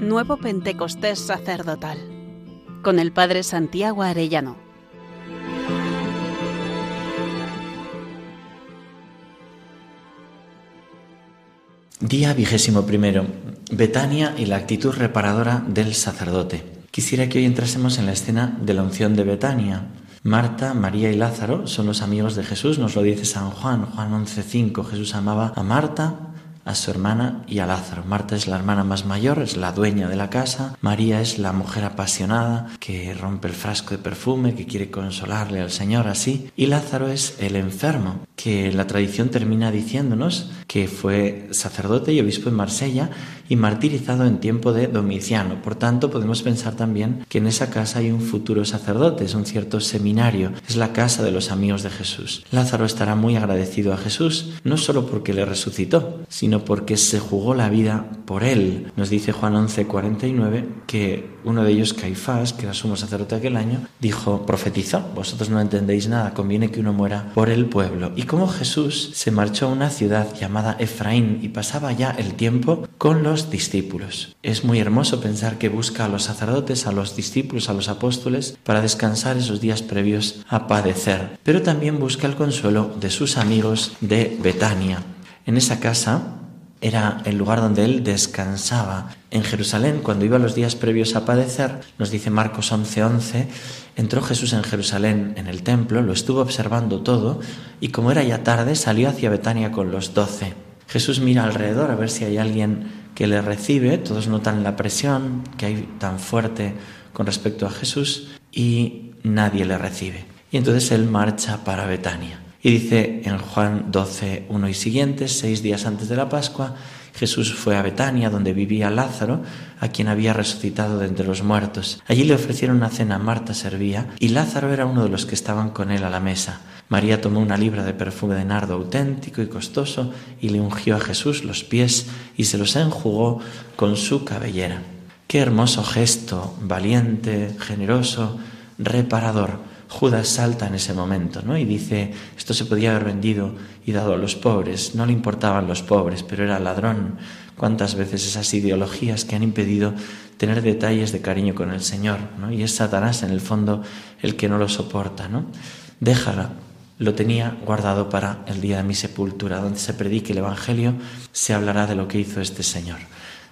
Nuevo Pentecostés Sacerdotal, con el Padre Santiago Arellano. Día vigésimo primero. Betania y la actitud reparadora del sacerdote. Quisiera que hoy entrásemos en la escena de la unción de Betania. Marta, María y Lázaro son los amigos de Jesús, nos lo dice San Juan, Juan 11:5. Jesús amaba a Marta, a su hermana y a Lázaro. Marta es la hermana más mayor, es la dueña de la casa. María es la mujer apasionada que rompe el frasco de perfume, que quiere consolarle al Señor así. Y Lázaro es el enfermo, que la tradición termina diciéndonos que fue sacerdote y obispo en Marsella y martirizado en tiempo de Domiciano. Por tanto, podemos pensar también que en esa casa hay un futuro sacerdote, es un cierto seminario, es la casa de los amigos de Jesús. Lázaro estará muy agradecido a Jesús, no solo porque le resucitó, sino porque se jugó la vida por él. Nos dice Juan 11, 49 que uno de ellos, Caifás, que era sumo sacerdote aquel año, dijo, profetizó, vosotros no entendéis nada, conviene que uno muera por el pueblo. Y como Jesús se marchó a una ciudad llamada Efraín y pasaba ya el tiempo con los discípulos. Es muy hermoso pensar que busca a los sacerdotes, a los discípulos, a los apóstoles, para descansar esos días previos a padecer. Pero también busca el consuelo de sus amigos de Betania. En esa casa era el lugar donde él descansaba. En Jerusalén, cuando iba los días previos a padecer, nos dice Marcos 11:11, entró Jesús en Jerusalén, en el templo, lo estuvo observando todo, y como era ya tarde, salió hacia Betania con los doce. Jesús mira alrededor a ver si hay alguien que le recibe, todos notan la presión que hay tan fuerte con respecto a Jesús, y nadie le recibe. Y entonces él marcha para Betania. Y dice en Juan 12, 1 y siguientes, seis días antes de la Pascua, Jesús fue a Betania, donde vivía Lázaro, a quien había resucitado de entre los muertos. Allí le ofrecieron una cena, Marta servía, y Lázaro era uno de los que estaban con él a la mesa. María tomó una libra de perfume de nardo auténtico y costoso y le ungió a Jesús los pies y se los enjugó con su cabellera. Qué hermoso gesto, valiente, generoso, reparador Judas salta en ese momento, ¿no? Y dice, esto se podía haber vendido y dado a los pobres. No le importaban los pobres, pero era ladrón. ¿Cuántas veces esas ideologías que han impedido tener detalles de cariño con el Señor, ¿no? Y es Satanás, en el fondo, el que no lo soporta, ¿no? Déjala. Lo tenía guardado para el día de mi sepultura, donde se predique el Evangelio, se hablará de lo que hizo este Señor,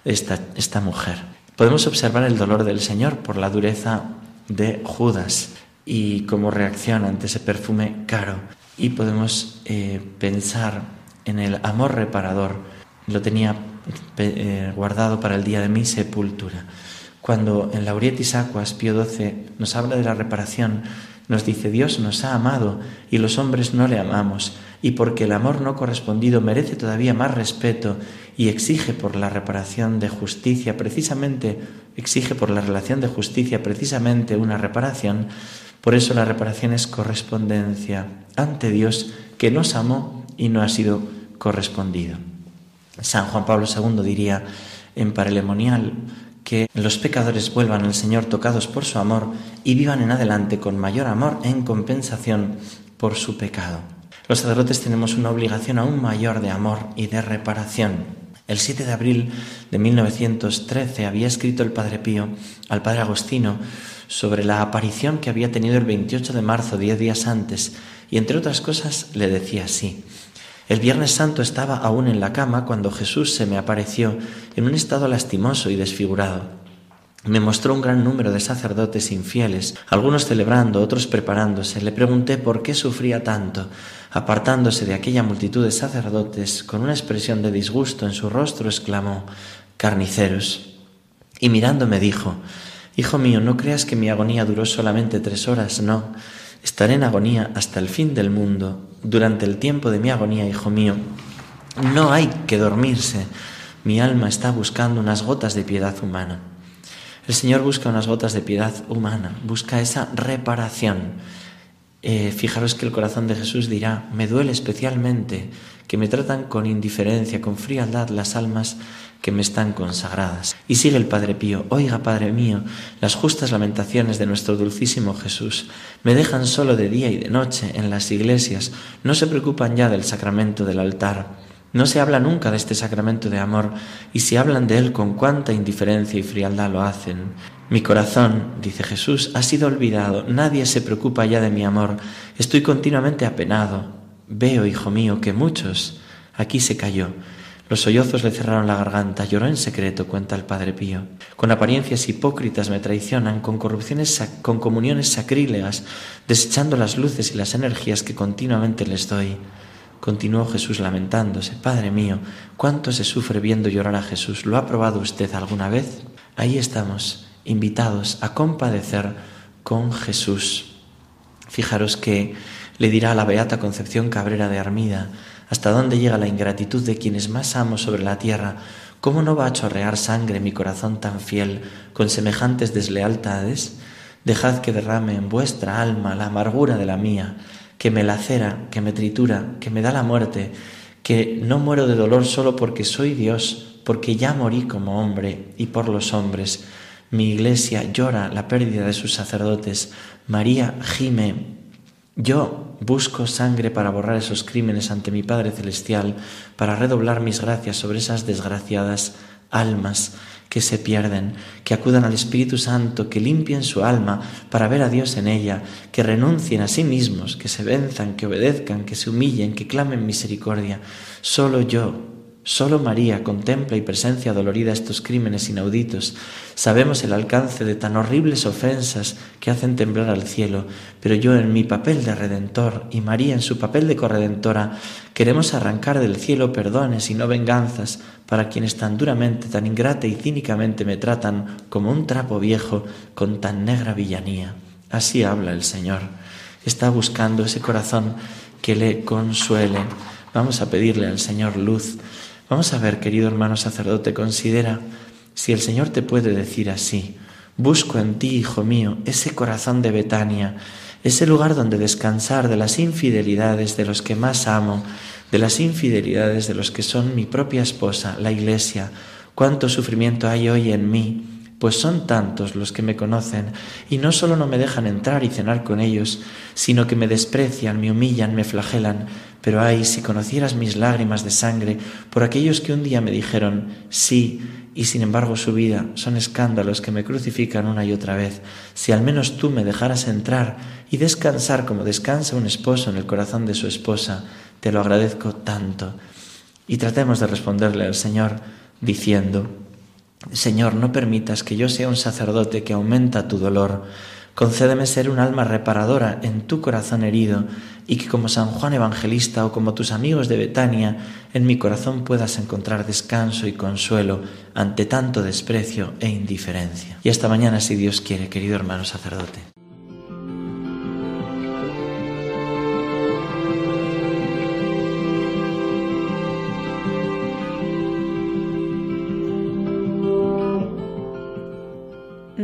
esta, esta mujer. Podemos observar el dolor del Señor por la dureza de Judas y como reacción ante ese perfume caro. Y podemos eh, pensar en el amor reparador. Lo tenía eh, guardado para el día de mi sepultura. Cuando en Laurietis Aquas, Pío XII, nos habla de la reparación, nos dice, Dios nos ha amado y los hombres no le amamos, y porque el amor no correspondido merece todavía más respeto y exige por la reparación de justicia, precisamente, exige por la relación de justicia precisamente una reparación, por eso la reparación es correspondencia ante Dios que nos amó y no ha sido correspondido. San Juan Pablo II diría en Paralemonial que los pecadores vuelvan al Señor tocados por su amor y vivan en adelante con mayor amor en compensación por su pecado. Los sacerdotes tenemos una obligación aún mayor de amor y de reparación. El 7 de abril de 1913 había escrito el Padre Pío al Padre Agostino sobre la aparición que había tenido el 28 de marzo, diez días antes, y entre otras cosas le decía así. El Viernes Santo estaba aún en la cama cuando Jesús se me apareció en un estado lastimoso y desfigurado. Me mostró un gran número de sacerdotes infieles, algunos celebrando, otros preparándose. Le pregunté por qué sufría tanto. Apartándose de aquella multitud de sacerdotes, con una expresión de disgusto en su rostro, exclamó Carniceros. Y mirándome dijo Hijo mío, no creas que mi agonía duró solamente tres horas, no. Estaré en agonía hasta el fin del mundo. Durante el tiempo de mi agonía, hijo mío, no hay que dormirse. Mi alma está buscando unas gotas de piedad humana. El Señor busca unas gotas de piedad humana, busca esa reparación. Eh, fijaros que el corazón de Jesús dirá, me duele especialmente que me tratan con indiferencia, con frialdad las almas que me están consagradas. Y sigue el Padre Pío, oiga Padre mío, las justas lamentaciones de nuestro dulcísimo Jesús me dejan solo de día y de noche en las iglesias, no se preocupan ya del sacramento del altar, No se habla nunca de este sacramento de amor y si hablan de él con cuánta indiferencia y frialdad lo hacen. Mi corazón, dice Jesús, ha sido olvidado, nadie se preocupa ya de mi amor, estoy continuamente apenado. Veo, hijo mío, que muchos. Aquí se cayó. Los sollozos le cerraron la garganta, lloró en secreto, cuenta el Padre Pío. Con apariencias hipócritas me traicionan, con corrupciones, con comuniones sacrílegas, desechando las luces y las energías que continuamente les doy. Continuó Jesús lamentándose. Padre mío, ¿cuánto se sufre viendo llorar a Jesús? ¿Lo ha probado usted alguna vez? Ahí estamos, invitados a compadecer con Jesús. Fijaros que le dirá la beata Concepción Cabrera de Armida, ¿hasta dónde llega la ingratitud de quienes más amo sobre la tierra? ¿Cómo no va a chorrear sangre mi corazón tan fiel con semejantes deslealtades? Dejad que derrame en vuestra alma la amargura de la mía, que me lacera, que me tritura, que me da la muerte, que no muero de dolor solo porque soy Dios, porque ya morí como hombre y por los hombres. Mi iglesia llora la pérdida de sus sacerdotes. María gime. Yo busco sangre para borrar esos crímenes ante mi Padre Celestial, para redoblar mis gracias sobre esas desgraciadas almas que se pierden, que acudan al Espíritu Santo, que limpien su alma para ver a Dios en ella, que renuncien a sí mismos, que se venzan, que obedezcan, que se humillen, que clamen misericordia. Solo yo, Solo María contempla y presencia dolorida estos crímenes inauditos. Sabemos el alcance de tan horribles ofensas que hacen temblar al cielo, pero yo en mi papel de redentor y María en su papel de corredentora queremos arrancar del cielo perdones y no venganzas para quienes tan duramente, tan ingrata y cínicamente me tratan como un trapo viejo con tan negra villanía. Así habla el Señor. Está buscando ese corazón que le consuele. Vamos a pedirle al Señor luz Vamos a ver, querido hermano sacerdote, considera si el Señor te puede decir así, busco en ti, hijo mío, ese corazón de Betania, ese lugar donde descansar de las infidelidades de los que más amo, de las infidelidades de los que son mi propia esposa, la Iglesia. Cuánto sufrimiento hay hoy en mí, pues son tantos los que me conocen y no solo no me dejan entrar y cenar con ellos, sino que me desprecian, me humillan, me flagelan, pero ay, si conocieras mis lágrimas de sangre por aquellos que un día me dijeron sí y sin embargo su vida son escándalos que me crucifican una y otra vez, si al menos tú me dejaras entrar y descansar como descansa un esposo en el corazón de su esposa, te lo agradezco tanto. Y tratemos de responderle al Señor diciendo, Señor, no permitas que yo sea un sacerdote que aumenta tu dolor, Concédeme ser un alma reparadora en tu corazón herido y que como San Juan Evangelista o como tus amigos de Betania, en mi corazón puedas encontrar descanso y consuelo ante tanto desprecio e indiferencia. Y hasta mañana si Dios quiere, querido hermano sacerdote.